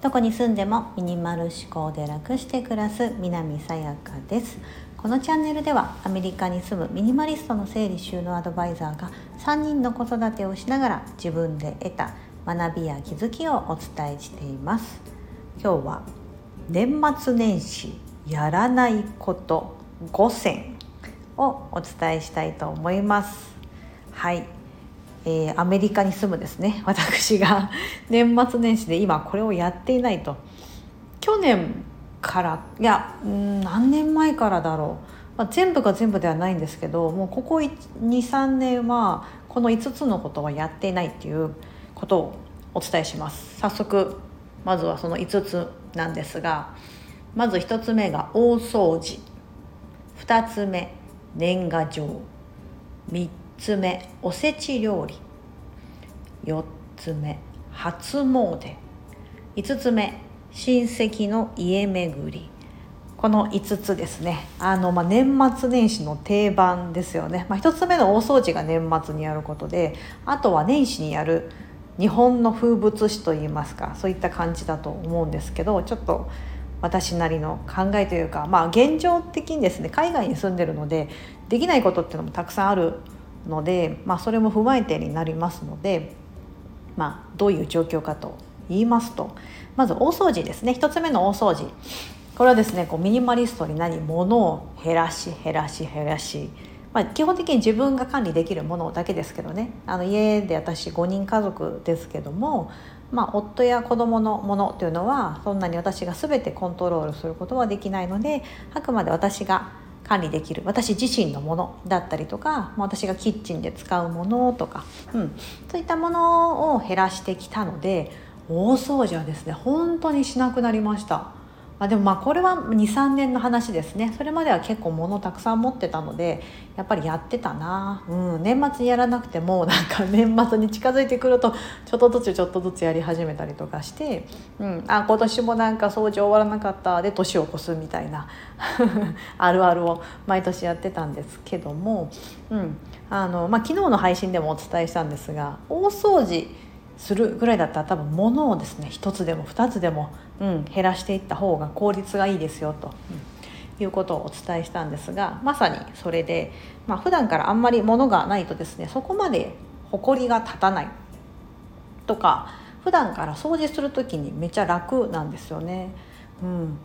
どこに住んでもミニマル思考で楽して暮らす南さやかです。このチャンネルではアメリカに住むミニマリストの整理収納アドバイザーが3人の子育てをしながら自分で得た学びや気づきをお伝えしています。今日は年末年始やらないこと5選をお伝えしたいと思います。はい。えー、アメリカに住むですね。私が 年末年始で今これをやっていないと。去年からいや何年前からだろう、まあ、全部が全部ではないんですけどもうここ23年はこの5つのことはやっていないっていうことをお伝えします。早速まずはその5つなんですがまず1つ目が大掃除。2つ目年賀状。3つ目おせち料理。4つ目初詣。5つ目親戚の家巡り。この5つですね。あの、まあ、年末年始の定番ですよね、まあ、1つ目の大掃除が年末にやることであとは年始にやる日本の風物詩といいますかそういった感じだと思うんですけどちょっと私なりの考えというかまあ現状的にですね海外に住んでるのでできないことっていうのもたくさんあるので、まあ、それも踏まえてになりますので、まあ、どういう状況かと言いますとまず大掃除ですね。1つ目の大掃除。これはですねこうミニマリストに何物を減らし減らし減らし、まあ、基本的に自分が管理できるものだけですけどね。あの家で私5人家族ですけども、まあ、夫や子供のものというのはそんなに私が全てコントロールすることはできないのであくまで私が管理できる私自身のものだったりとか私がキッチンで使うものとか、うん、そういったものを減らしてきたので大掃除はですね本当にしなくなりました。あでもまあこれは23年の話ですね。それまでは結構物たくさん持ってたのでやっぱりやってたな、うん、年末にやらなくてもなんか年末に近づいてくるとちょっとずつちょっとずつやり始めたりとかして、うん、あ今年もなんか掃除終わらなかった。で年を越すみたいな。あるあるを毎年やってたんですけども、うん。あのまあ、昨日の配信でもお伝えしたんですが大掃除するぐらいだったら多分物をですね1つでも2つでも、うん、減らしていった方が効率がいいですよと、うん、いうことをお伝えしたんですがまさにそれで、まあ普段からあんまり物がないとですねそこまで埃が立たないとか普段から掃除する時にめっちゃ楽なんですよね。うん、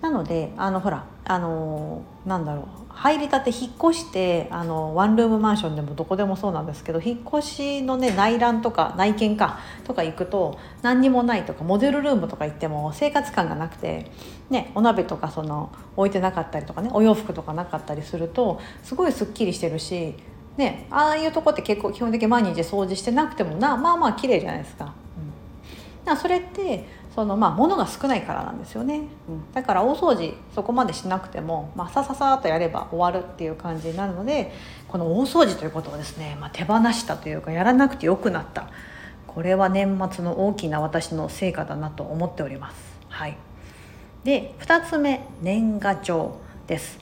なのであのほらあのなんだろう入りたて引っ越してあのワンルームマンションでもどこでもそうなんですけど引っ越しのね内覧とか内見かとか行くと何にもないとかモデルルームとか行っても生活感がなくて、ね、お鍋とかその置いてなかったりとかねお洋服とかなかったりするとすごいすっきりしてるし、ね、ああいうとこって結構基本的に毎日掃除してなくてもなまあまあ綺麗じゃないですか。うん、それってそのまあ物が少ないからなんですよね、うん、だから大掃除そこまでしなくても、まあ、さささっとやれば終わるっていう感じになるのでこの大掃除ということをですね、まあ、手放したというかやらなくてよくなった。これは年末の大きな私の成果だなと思っております。はい、で2つ目年賀状です、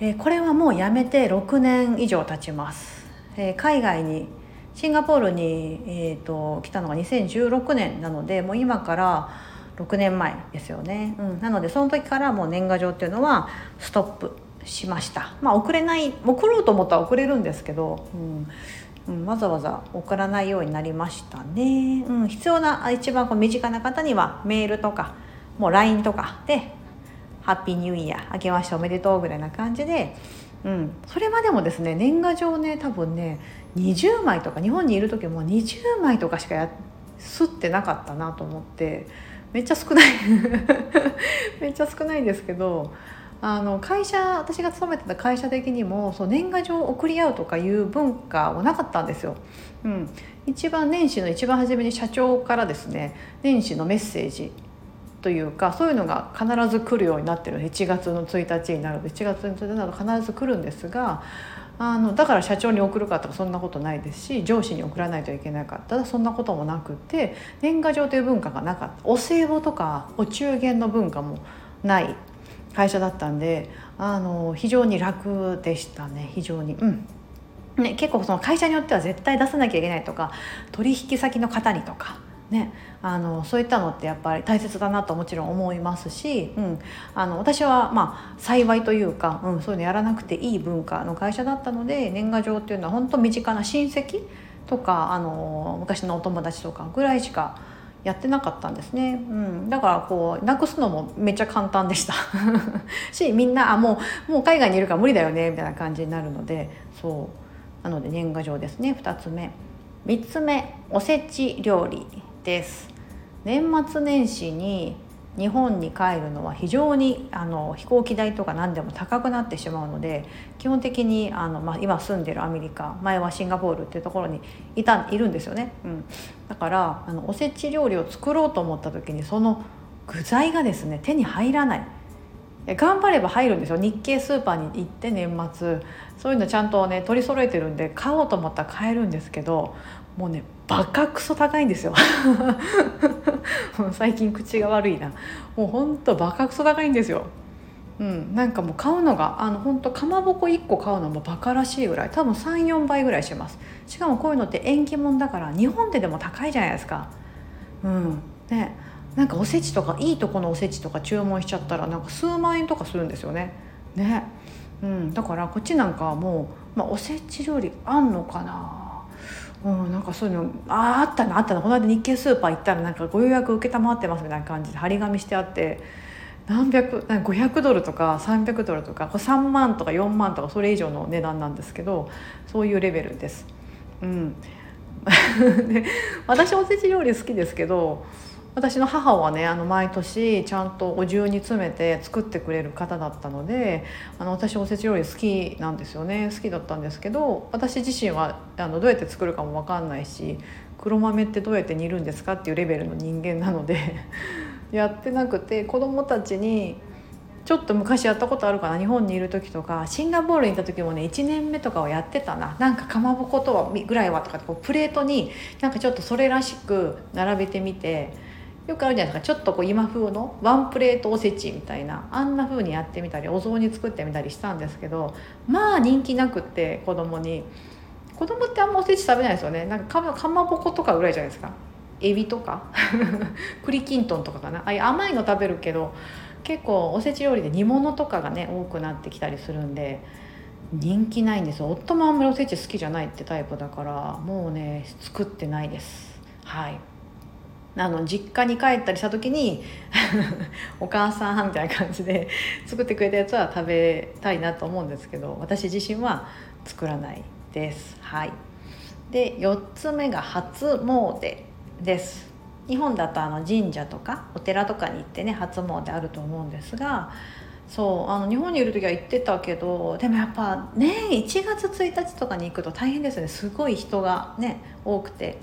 えー、これはもうやめて6年以上経ちます、えー、海外にシンガポールに、えーと、来たのが2016年なのでもう今から6年前ですよね、うん、なのでその時からもう年賀状っていうのはストップしました。まあ送れない送ろうと思ったら送れるんですけど、うん、うん、わざわざ送らないようになりましたね、うん、必要な一番こう身近な方にはメールとかもう LINE とかで「ハッピーニューイヤー明けましておめでとう」ぐらいな感じでうん、それまでもですね年賀状ね多分ね20枚とか日本にいる時も20枚とかしかやすってなかったなと思ってめっちゃ少ない。めっちゃ少ないんですけどあの会社私が勤めてた会社的にもそう年賀状を送り合うとかいう文化はなかったんですよ。うん、一番年始の一番初めに社長からですね年始のメッセージというかそういうのが必ず来るようになってる1月の1日になると1月の1日になると必ず来るんですがあのだから社長に送るかとかそんなことないですし上司に送らないといけなかった。らそんなこともなくて年賀状という文化がなかった。お歳暮とかお中元の文化もない会社だったんであの非常に楽でしたね。非常に。うん。ね、結構その会社によっては絶対出さなきゃいけないとか取引先の方にとかね、あのそういったのってやっぱり大切だなともちろん思いますし、うん、あの私はまあ幸いというか、うん、そういうのやらなくていい文化の会社だったので年賀状っていうのは本当身近な親戚とかあの昔のお友達とかぐらいしかやってなかったんですね、うん、だからこうなくすのもめっちゃ簡単でした。しみんなあもうもう海外にいるから無理だよねみたいな感じになるのでそう。なので年賀状ですね2つ目。3つ目おせち料理。です。年末年始に日本に帰るのは非常にあの飛行機代とか何でも高くなってしまうので基本的にあの、まあ、今住んでるアメリカ前はシンガポールっていうところにいたいるんですよね、うん、だからあのおせち料理を作ろうと思った時にその具材がですね手に入らない。頑張れば入るんですよ。日系スーパーに行って年末。そういうのちゃんとね取り揃えてるんで買おうと思ったら買えるんですけどもうねバカクソ高いんですよ。最近口が悪いな。もうほんとバカクソ高いんですよ。うん、なんかもう買うのがあの本当かまぼこ1個買うのもバカらしいぐらい。多分34倍ぐらいします。しかもこういうのって縁起物だから日本ででも高いじゃないですか。うんねなんかおせちとかいいとこのおせちとか注文しちゃったらなんか数万円とかするんですよね。ねうん、だからこっちなんかはもう、まあ、おせち料理あんのかな。うん、なんかそういうのあああったなあったなこの間日系スーパー行ったらなんかご予約承ってますみたいな感じで張り紙してあって何百500ドルとか300ドルとかこれ3万とか4万とかそれ以上の値段なんですけどそういうレベルです。うん、で私おせち料理好きですけど私の母はねあの毎年ちゃんとお重に詰めて作ってくれる方だったのであの私おせち料理好きなんですよね。好きだったんですけど私自身はあのどうやって作るかも分かんないし黒豆ってどうやって煮るんですかっていうレベルの人間なので やってなくて子供たちにちょっと昔やったことあるかな日本にいる時とかシンガポールにいた時もね1年目とかはやってたな。なんかかまぼことはぐらいはとかこうプレートになんかちょっとそれらしく並べてみてよくあるじゃないですか。ちょっとこう今風のワンプレートおせちみたいなあんな風にやってみたりお雑煮作ってみたりしたんですけどまあ人気なくって子供に。子供ってあんまおせち食べないですよね。なんかかまぼことかぐらいじゃないですか。エビとか。栗きんとんとかかな。ああい甘いの食べるけど結構おせち料理で煮物とかがね多くなってきたりするんで人気ないんです夫もあんまりおせち好きじゃないってタイプだからもうね作ってないです。はい。あの実家に帰ったりした時に お母さんみたいな感じで作ってくれたやつは食べたいなと思うんですけど私自身は作らないです。はい、で4つ目が初詣です日本だとあの神社とかお寺とかに行ってね初詣あると思うんですがそうあの日本にいる時は行ってたけどでもやっぱね1月1日とかに行くと大変ですねすごい人がね多くて。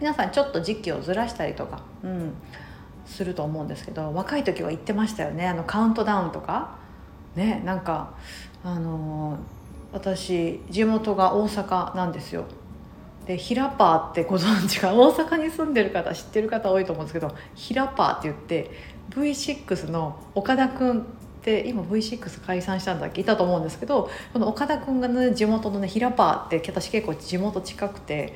皆さんちょっと時期をずらしたりとか、うん、すると思うんですけど若い時は言ってましたよね。あのカウントダウンとか。ねなんかあの私地元が大阪なんですよ。でヒラパーってご存知か 大阪に住んでる方知ってる方多いと思うんですけどヒラパーって言って V6 の岡田君って今 V6 解散したんだっけ？いたと思うんですけどこの岡田君がね地元のねヒラパーって私結構地元近くて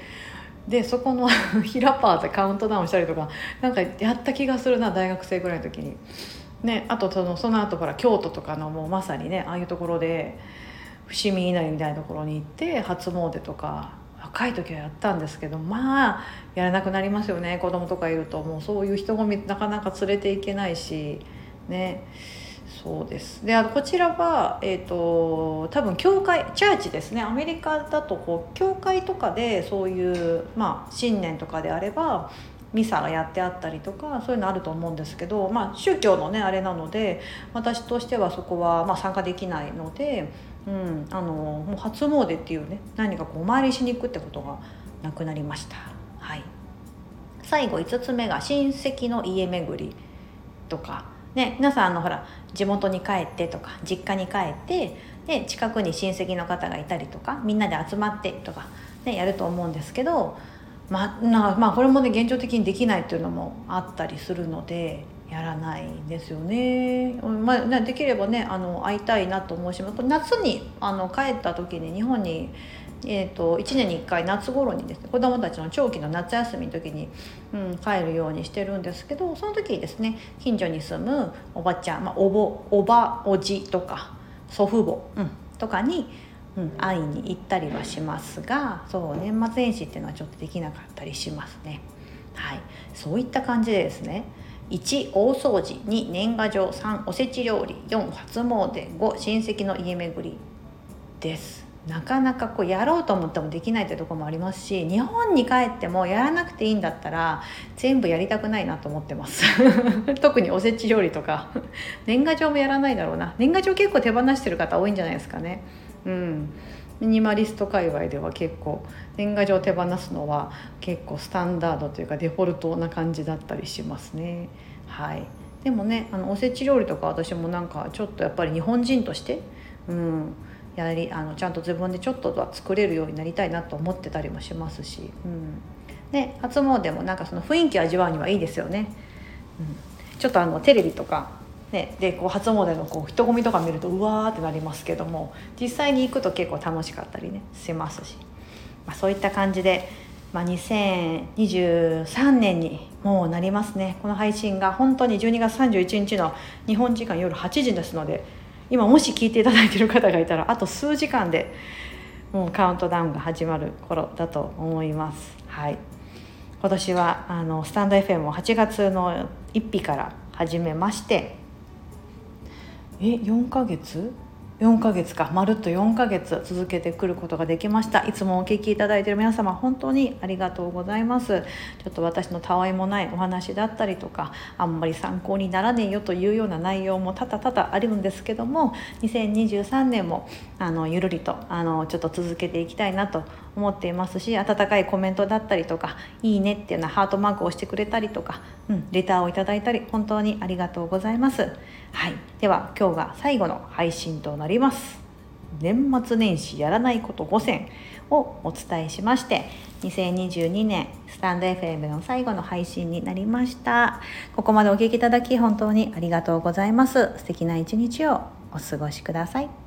でそこの ヒラパーでカウントダウンしたりとかなんかやった気がするな大学生ぐらいの時に。ね、あとそのその後から京都とかのもうまさにねああいうところで伏見稲荷みたいなところに行って初詣とか若い時はやったんですけどまあやらなくなりますよね子供とかいるともうそういう人混みなかなか連れていけないしね。そうです。であのこちらは、えーと、多分教会チャーチですね。アメリカだとこう教会とかでそういう、まあ、新年とかであればミサがやってあったりとかそういうのあると思うんですけど、まあ、宗教のねあれなので私としてはそこは、ま、参加できないので、うん、あのもう初詣っていうね何かこうお参りしに行くってことがなくなりました。はい、最後5つ目が親戚の家巡りとか。ね、皆さんあのほら地元に帰ってとか実家に帰ってで近くに親戚の方がいたりとかみんなで集まってとか、ね、やると思うんですけど、まあ、まあこれもね現状的にできないっていうのもあったりするのでやらないんですよね。まあ、できればねあの会いたいなと思うし夏にあの帰った時に日本にえーと、1年に1回夏頃にですね子どもたちの長期の夏休みの時に、うん、帰るようにしてるんですけどその時ですね近所に住むおばちゃん、まあ、おぼおばおじとか祖父母、うん、とかに、うん、会いに行ったりはしますがそう年末年始っていうのはちょっとできなかったりしますね。はい、そういった感じでですね1大掃除2年賀状3おせち料理4初詣5親戚の家巡りですなかなかこうやろうと思ってもできないというとこもありますし日本に帰ってもやらなくていいんだったら全部やりたくないなと思ってます。特におせち料理とか。年賀状もやらないだろうな。年賀状結構手放してる方多いんじゃないですかね。うん。ミニマリスト界隈では結構年賀状手放すのは結構スタンダードというかデフォルトな感じだったりしますね。はい。でもねあのおせち料理とか私もなんかちょっとやっぱり日本人としてうん。やりあのちゃんと自分でちょっとは作れるようになりたいなと思ってたりもしますし、うん、で初詣もなんかその雰囲気味わうにはいいですよね。うん、ちょっとあのテレビとかね、でこう初詣のこう人混みとか見るとうわーってなりますけども実際に行くと結構楽しかったりねしますし、まあ、そういった感じで、まあ、2023年にもうなりますね。この配信が本当に12月31日の日本時間夜8時ですので今もし聞いていただいている方がいたらあと数時間でもうカウントダウンが始まる頃だと思います。はい今年はあのスタンド FM を8月の1日から始めましてえ4ヶ月？4ヶ月かまるっと4ヶ月続けてくることができました。いつもお聞きいただいている皆様本当にありがとうございます。ちょっと私のたわいもないお話だったりとかあんまり参考にならねえよというような内容も多々多々あるんですけども2023年もあのゆるりとあのちょっと続けていきたいなと思っていますし温かいコメントだったりとか「いいね」っていうようなハートマークをしてくれたりとか、うん、レターをいただいたり本当にありがとうございます。はい、では今日が最後の配信となります。年末年始やらないこと5選をお伝えしまして2022年スタンド FM の最後の配信になりました。ここまでお聴きいただき本当にありがとうございます。素敵な一日をお過ごしください。